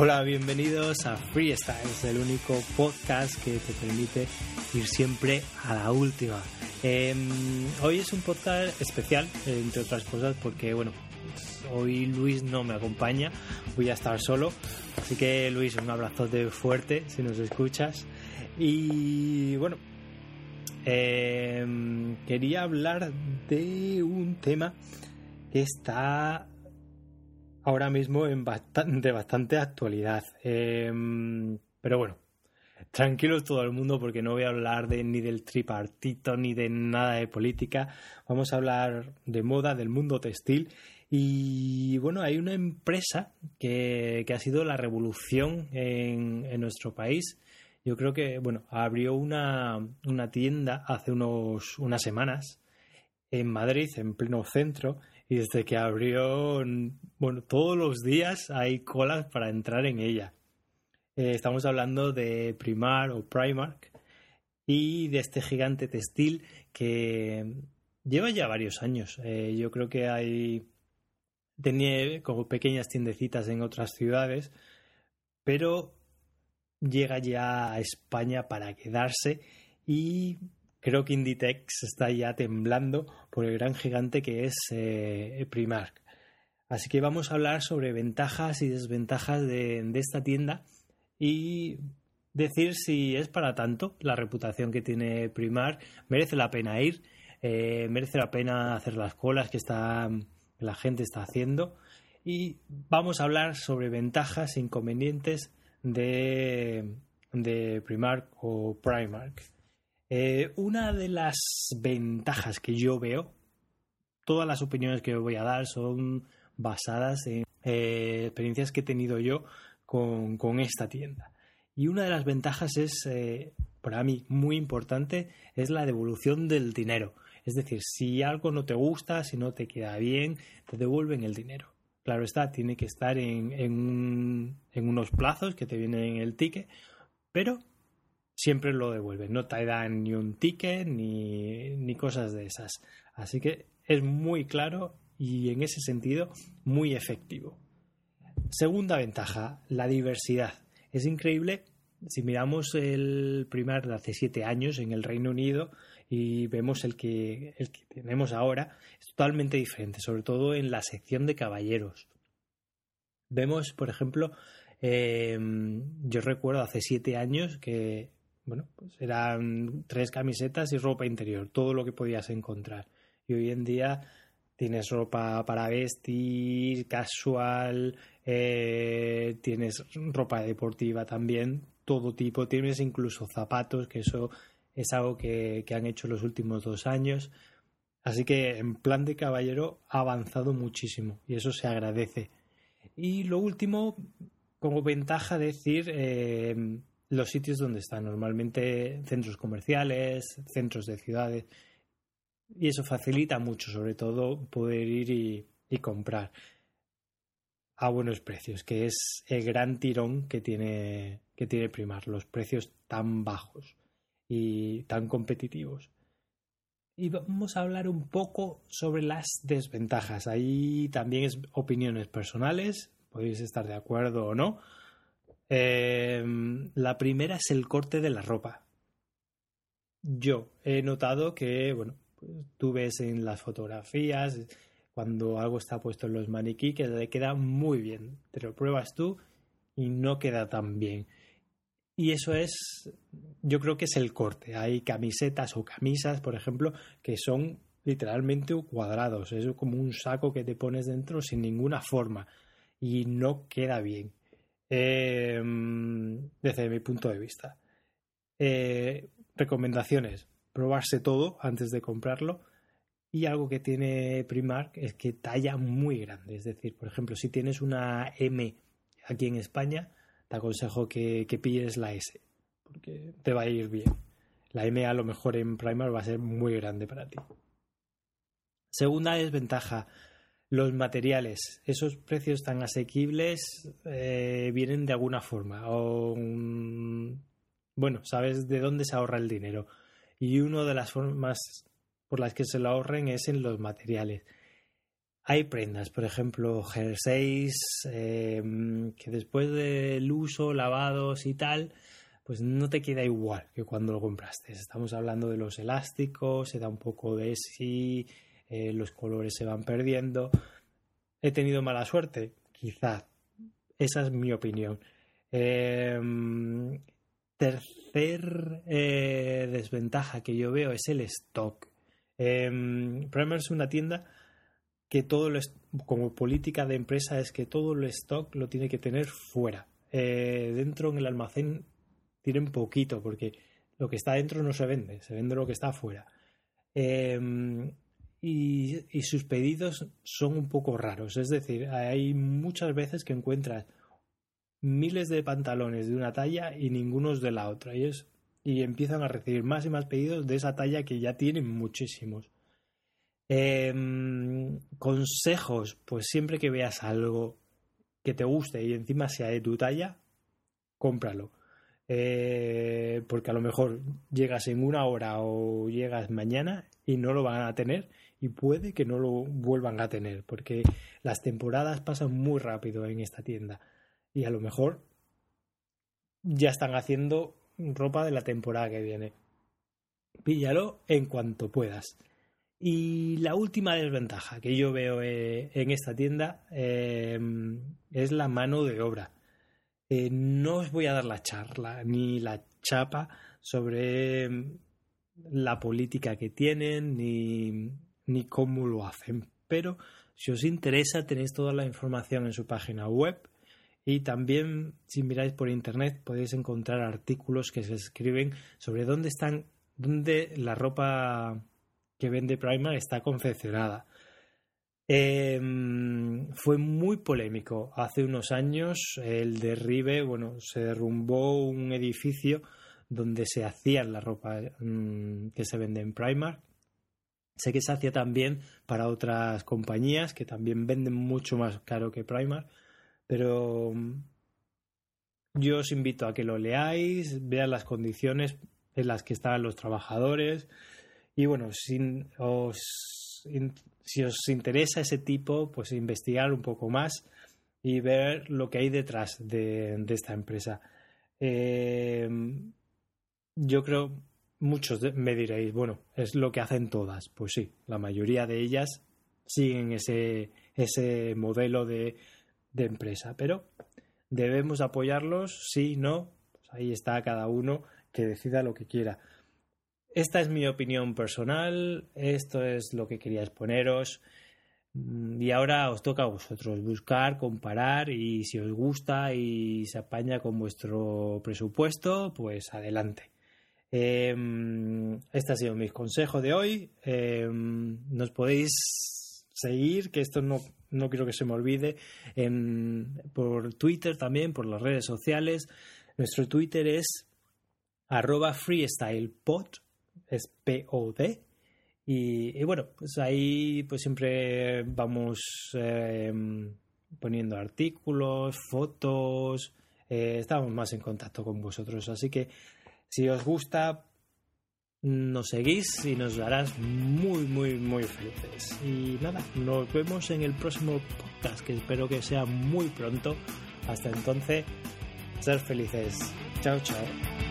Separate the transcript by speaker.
Speaker 1: Hola, bienvenidos a Freestyle, el único podcast que te permite ir siempre a la última. Em, hoy es un podcast especial, entre otras cosas, porque bueno, hoy Luis no me acompaña, voy a estar solo. Así que Luis, un abrazote fuerte si nos escuchas. Y bueno, em, quería hablar de un tema que está ahora mismo en bastante, bastante actualidad. Em, pero bueno, tranquilos todo el mundo porque no voy a hablar de, ni del tripartito ni de nada de política. Vamos a hablar de moda, del mundo textil. Y bueno, hay una empresa que, ha sido la revolución en, en, nuestro país. Yo creo que, bueno, abrió una, una tienda hace unos, unas semanas en Madrid, en pleno centro, y desde que abrió, bueno, todos los días hay colas para entrar en ella. Eh, estamos hablando de Primar o Primark y de este gigante textil que lleva ya varios años. Eh, yo creo que hay tenía como pequeñas tiendecitas en otras ciudades, pero llega ya a España para quedarse y creo que Inditex está ya temblando por el gran gigante que es eh, Primark. Así que vamos a hablar sobre ventajas y desventajas de, esta tienda y decir si es para tanto la reputación que tiene Primark. Merece la pena ir, eh, merece la pena hacer las colas que, está, la gente está haciendo. Y vamos a hablar sobre ventajas e inconvenientes de, de Primark o Primark. Eh, una de las ventajas que yo veo, todas las opiniones que voy a dar son basadas en eh, experiencias que he tenido yo con, esta tienda. Y una de las ventajas es, eh, para mí, muy importante, es la devolución del dinero. Es decir, si algo no te gusta, si no te queda bien, te devuelven el dinero. Claro está, tiene que estar en, en, en unos plazos que te vienen en el ticket, pero siempre lo devuelven. No te dan ni un ticket ni, ni cosas de esas. Así que es muy claro y en ese sentido muy efectivo. Segunda ventaja, la diversidad. Es increíble si miramos el primer de hace siete años en el Reino Unido y vemos el que, el que tenemos ahora, es totalmente diferente, sobre todo en la sección de caballeros. Vemos, por ejemplo, eh, yo recuerdo hace siete años que bueno, pues eran tres camisetas y ropa interior, todo lo que podías encontrar. Y hoy en día tienes ropa para vestir, casual, eh, tienes ropa deportiva también, todo tipo, tienes incluso zapatos, que eso es algo que, que han hecho los últimos dos años. Así que en plan de caballero ha avanzado muchísimo y eso se agradece. Y lo último, como ventaja decir, eh, los sitios donde están, normalmente centros comerciales, centros de ciudades, y eso facilita mucho, sobre todo, poder ir y, comprar a buenos precios, que es el gran tirón que tiene, que tiene Primar, los precios tan bajos y tan competitivos. Y vamos a hablar un poco sobre las desventajas. Ahí también es opiniones personales, podéis estar de acuerdo o no, Em, la primera es el corte de la ropa. Yo he notado que, bueno, pues, tú ves en las fotografías cuando algo está puesto en los maniquí que le queda muy bien. Te lo pruebas tú y no queda tan bien. Y eso es, yo creo que es el corte. Hay camisetas o camisas, por ejemplo, que son literalmente cuadrados. Es como un saco que te pones dentro sin ninguna forma y no queda bien. Em, desde mi punto de vista. Eh, recomendaciones, probarse todo antes de comprarlo. Y algo que tiene Primark es que talla muy grande. Es decir, por ejemplo, si tienes una M aquí en España, te aconsejo que, que pilles la S, porque te va a ir bien. La M a lo mejor en Primark va a ser muy grande para ti. Segunda desventaja, los materiales, esos precios tan asequibles eh, vienen de alguna forma. O, bueno, sabes de dónde se ahorra el dinero. Y una de las formas por las que se lo ahorren es en los materiales. hay prendas, por ejemplo, jerseys, em, que después del uso, lavados y tal, pues no te queda igual que cuando lo compraste. Estamos hablando de los elásticos, se da un poco de sí, eh, los colores se van perdiendo. ¿He tenido mala suerte? Quizá. Esa es mi opinión. Em, tercer eh, desventaja que yo veo es el stock. Eh, Primer es una tienda que todo lo como política de empresa es que todo el stock lo tiene que tener fuera. Eh, dentro en el almacén tienen poquito porque lo que está dentro no se vende, se vende lo que está afuera. Em, y, sus pedidos son un poco raros, es decir, hay muchas veces que encuentras miles de pantalones de una talla y ninguno de la otra y, es, y empiezan a recibir más y más pedidos de esa talla que ya tienen muchísimos. Em, consejos, pues siempre que veas algo que te guste y encima sea de tu talla, cómpralo. Eh, porque a lo mejor llegas en una hora o llegas mañana y no lo van a tener y puede que no lo vuelvan a tener porque las temporadas pasan muy rápido en esta tienda y a lo mejor ya están haciendo ropa de la temporada que viene. Píllalo en cuanto puedas. Y la última desventaja que yo veo eh, en esta tienda eh, es la mano de obra. Eh, no os voy a dar la charla ni la chapa sobre la política que tienen ni, ni cómo lo hacen, pero si os interesa tenéis toda la información en su página web y también si miráis por internet podéis encontrar artículos que se escriben sobre dónde están, dónde la ropa que vende Primark está confeccionada. Em, fue muy polémico. Hace unos años el derribe, bueno, se derrumbó un edificio donde se hacía la ropa mm, que se vende en Primark. Sé que se hacía también para otras compañías que también venden mucho más caro que Primark, pero mm, yo os invito a que lo leáis, vean las condiciones en las que estaban los trabajadores, y bueno, si os, interesa ese tipo, pues investigar un poco más y ver lo que hay detrás de, esta empresa. Eh, yo creo, muchos me diréis, bueno, es lo que hacen todas. Pues sí, la mayoría de ellas siguen ese, ese modelo de, de empresa, pero debemos apoyarlos, sí, no, pues ahí está cada uno que decida lo que quiera. Esta es mi opinión personal, esto es lo que quería exponeros mm, y ahora os toca a vosotros buscar, comparar y si os gusta y se apaña con vuestro presupuesto, pues adelante. Em, este ha sido mi consejo de hoy. Em, nos podéis seguir, que esto no, no quiero que se me olvide, por Twitter también, por las redes sociales. Nuestro Twitter es arroba freestylepod es POD. Y, bueno, pues ahí pues siempre vamos eh, poniendo artículos, fotos, eh, estamos más en contacto con vosotros. Así que si os gusta, nos seguís y nos darás muy, muy, muy felices. Y nada, nos vemos en el próximo podcast, que espero que sea muy pronto. Hasta entonces, ser felices. Chao, chao.